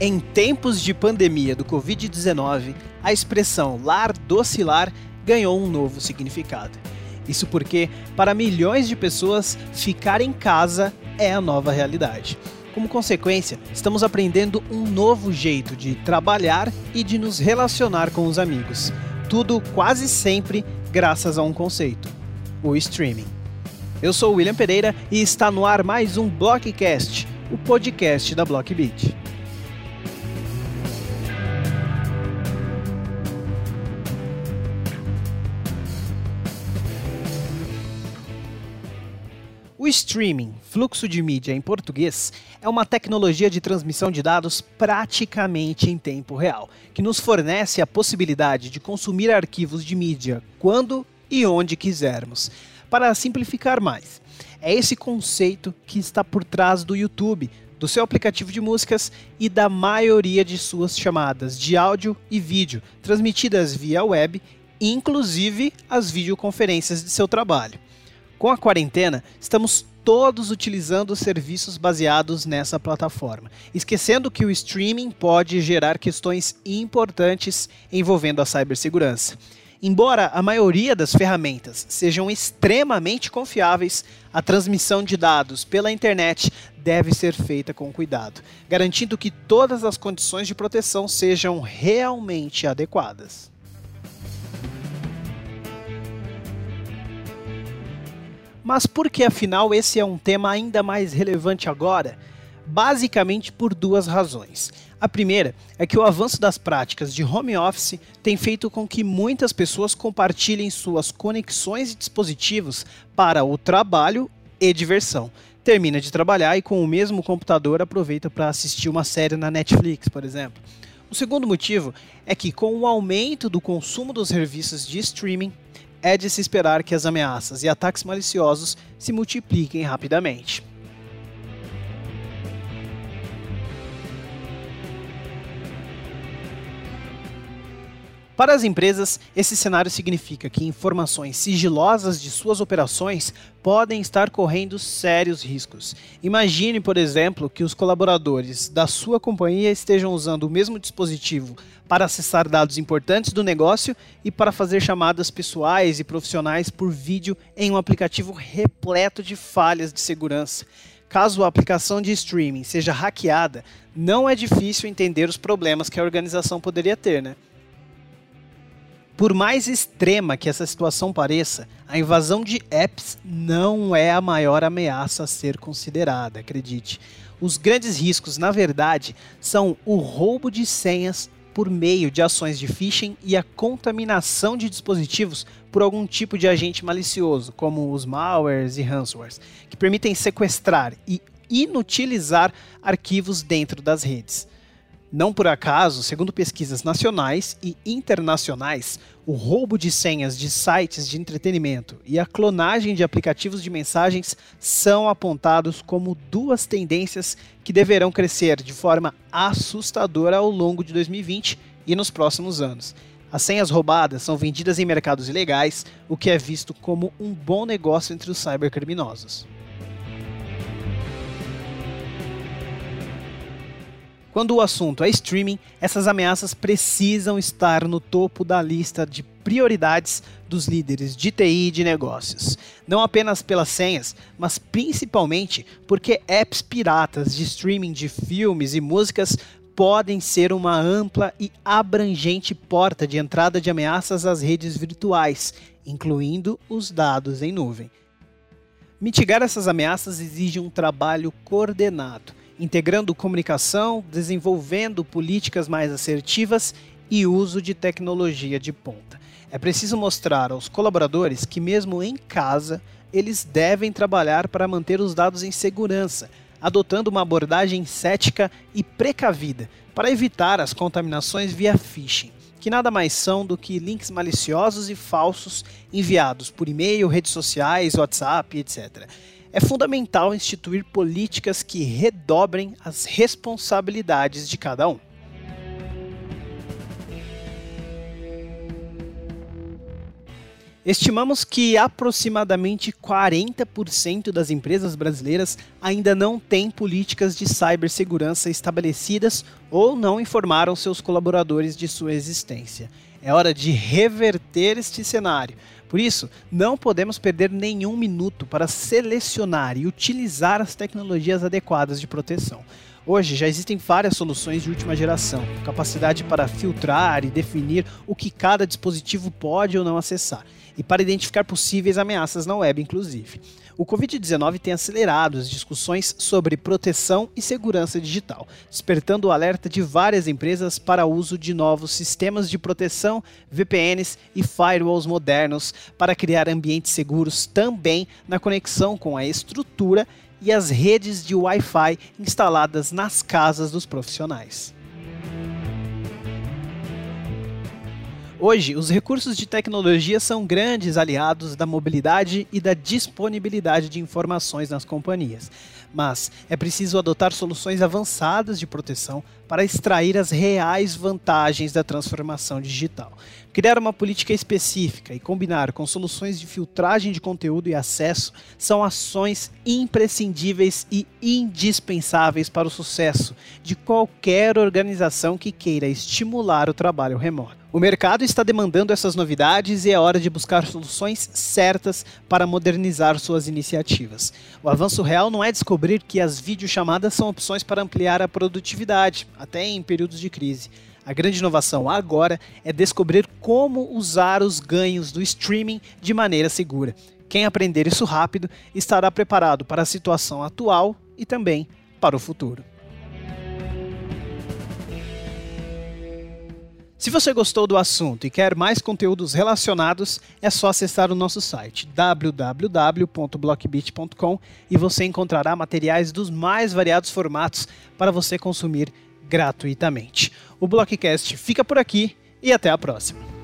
Em tempos de pandemia do Covid-19, a expressão lar docilar ganhou um novo significado. Isso porque, para milhões de pessoas, ficar em casa é a nova realidade. Como consequência, estamos aprendendo um novo jeito de trabalhar e de nos relacionar com os amigos. Tudo quase sempre graças a um conceito: o streaming. Eu sou William Pereira e está no ar mais um Blockcast, o podcast da Blockbeat. O streaming, fluxo de mídia em português, é uma tecnologia de transmissão de dados praticamente em tempo real, que nos fornece a possibilidade de consumir arquivos de mídia quando e onde quisermos. Para simplificar mais, é esse conceito que está por trás do YouTube, do seu aplicativo de músicas e da maioria de suas chamadas de áudio e vídeo, transmitidas via web, inclusive as videoconferências de seu trabalho. Com a quarentena, estamos todos utilizando serviços baseados nessa plataforma, esquecendo que o streaming pode gerar questões importantes envolvendo a cibersegurança. Embora a maioria das ferramentas sejam extremamente confiáveis, a transmissão de dados pela internet deve ser feita com cuidado, garantindo que todas as condições de proteção sejam realmente adequadas. Mas por que afinal esse é um tema ainda mais relevante agora? Basicamente por duas razões. A primeira é que o avanço das práticas de home office tem feito com que muitas pessoas compartilhem suas conexões e dispositivos para o trabalho e diversão. Termina de trabalhar e com o mesmo computador aproveita para assistir uma série na Netflix, por exemplo. O segundo motivo é que, com o aumento do consumo dos serviços de streaming, é de se esperar que as ameaças e ataques maliciosos se multipliquem rapidamente. Para as empresas, esse cenário significa que informações sigilosas de suas operações podem estar correndo sérios riscos. Imagine, por exemplo, que os colaboradores da sua companhia estejam usando o mesmo dispositivo para acessar dados importantes do negócio e para fazer chamadas pessoais e profissionais por vídeo em um aplicativo repleto de falhas de segurança. Caso a aplicação de streaming seja hackeada, não é difícil entender os problemas que a organização poderia ter, né? Por mais extrema que essa situação pareça, a invasão de apps não é a maior ameaça a ser considerada, acredite. Os grandes riscos, na verdade, são o roubo de senhas por meio de ações de phishing e a contaminação de dispositivos por algum tipo de agente malicioso, como os malwares e ransomwares, que permitem sequestrar e inutilizar arquivos dentro das redes. Não por acaso, segundo pesquisas nacionais e internacionais, o roubo de senhas de sites de entretenimento e a clonagem de aplicativos de mensagens são apontados como duas tendências que deverão crescer de forma assustadora ao longo de 2020 e nos próximos anos. As senhas roubadas são vendidas em mercados ilegais, o que é visto como um bom negócio entre os cybercriminosos. Quando o assunto é streaming, essas ameaças precisam estar no topo da lista de prioridades dos líderes de TI e de negócios. Não apenas pelas senhas, mas principalmente porque apps piratas de streaming de filmes e músicas podem ser uma ampla e abrangente porta de entrada de ameaças às redes virtuais, incluindo os dados em nuvem. Mitigar essas ameaças exige um trabalho coordenado integrando comunicação, desenvolvendo políticas mais assertivas e uso de tecnologia de ponta. É preciso mostrar aos colaboradores que, mesmo em casa, eles devem trabalhar para manter os dados em segurança, adotando uma abordagem cética e precavida para evitar as contaminações via phishing, que nada mais são do que links maliciosos e falsos enviados por e-mail, redes sociais, WhatsApp, etc é fundamental instituir políticas que redobrem as responsabilidades de cada um. Estimamos que aproximadamente 40% das empresas brasileiras ainda não têm políticas de cibersegurança estabelecidas ou não informaram seus colaboradores de sua existência. É hora de reverter este cenário. Por isso, não podemos perder nenhum minuto para selecionar e utilizar as tecnologias adequadas de proteção. Hoje já existem várias soluções de última geração, capacidade para filtrar e definir o que cada dispositivo pode ou não acessar, e para identificar possíveis ameaças na web, inclusive. O Covid-19 tem acelerado as discussões sobre proteção e segurança digital, despertando o alerta de várias empresas para o uso de novos sistemas de proteção, VPNs e firewalls modernos para criar ambientes seguros também na conexão com a estrutura e as redes de Wi-Fi instaladas nas casas dos profissionais. Hoje, os recursos de tecnologia são grandes aliados da mobilidade e da disponibilidade de informações nas companhias, mas é preciso adotar soluções avançadas de proteção para extrair as reais vantagens da transformação digital. Criar uma política específica e combinar com soluções de filtragem de conteúdo e acesso são ações imprescindíveis e indispensáveis para o sucesso de qualquer organização que queira estimular o trabalho remoto. O mercado está demandando essas novidades e é hora de buscar soluções certas para modernizar suas iniciativas. O avanço real não é descobrir que as videochamadas são opções para ampliar a produtividade, até em períodos de crise. A grande inovação agora é descobrir como usar os ganhos do streaming de maneira segura. Quem aprender isso rápido estará preparado para a situação atual e também para o futuro. Se você gostou do assunto e quer mais conteúdos relacionados, é só acessar o nosso site www.blockbit.com e você encontrará materiais dos mais variados formatos para você consumir gratuitamente. O Blockcast fica por aqui e até a próxima.